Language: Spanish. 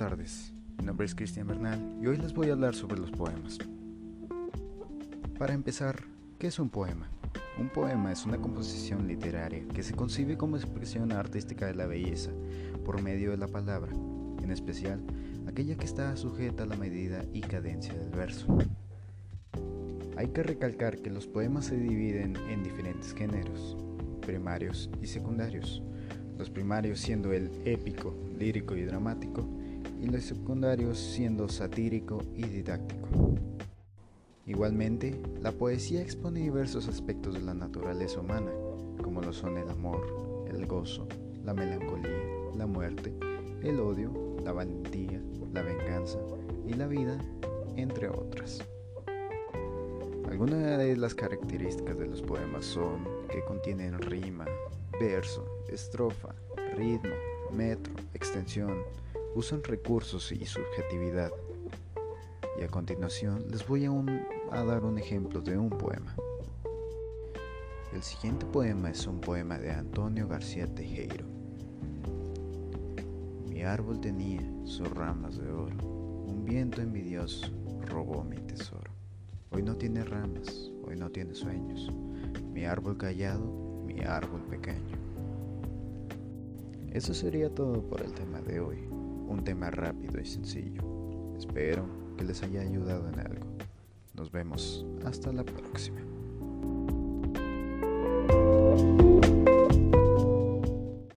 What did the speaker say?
tardes, mi nombre es Cristian Bernal y hoy les voy a hablar sobre los poemas. Para empezar, ¿qué es un poema? Un poema es una composición literaria que se concibe como expresión artística de la belleza por medio de la palabra, en especial aquella que está sujeta a la medida y cadencia del verso. Hay que recalcar que los poemas se dividen en diferentes géneros, primarios y secundarios, los primarios siendo el épico, lírico y dramático, y los secundarios siendo satírico y didáctico. Igualmente, la poesía expone diversos aspectos de la naturaleza humana, como lo son el amor, el gozo, la melancolía, la muerte, el odio, la valentía, la venganza y la vida, entre otras. Algunas de las características de los poemas son que contienen rima, verso, estrofa, ritmo, metro, extensión, usan recursos y subjetividad. Y a continuación les voy a, dar un ejemplo de un poema. El siguiente poema es un poema de Antonio García Tejero. Mi árbol tenía sus ramas de oro, un viento envidioso robó mi tesoro. Hoy no tiene ramas, hoy no tiene sueños, mi árbol callado, mi árbol pequeño. Eso sería todo por el tema de hoy, un tema rápido y sencillo. Espero que les haya ayudado en algo. Nos vemos hasta la próxima.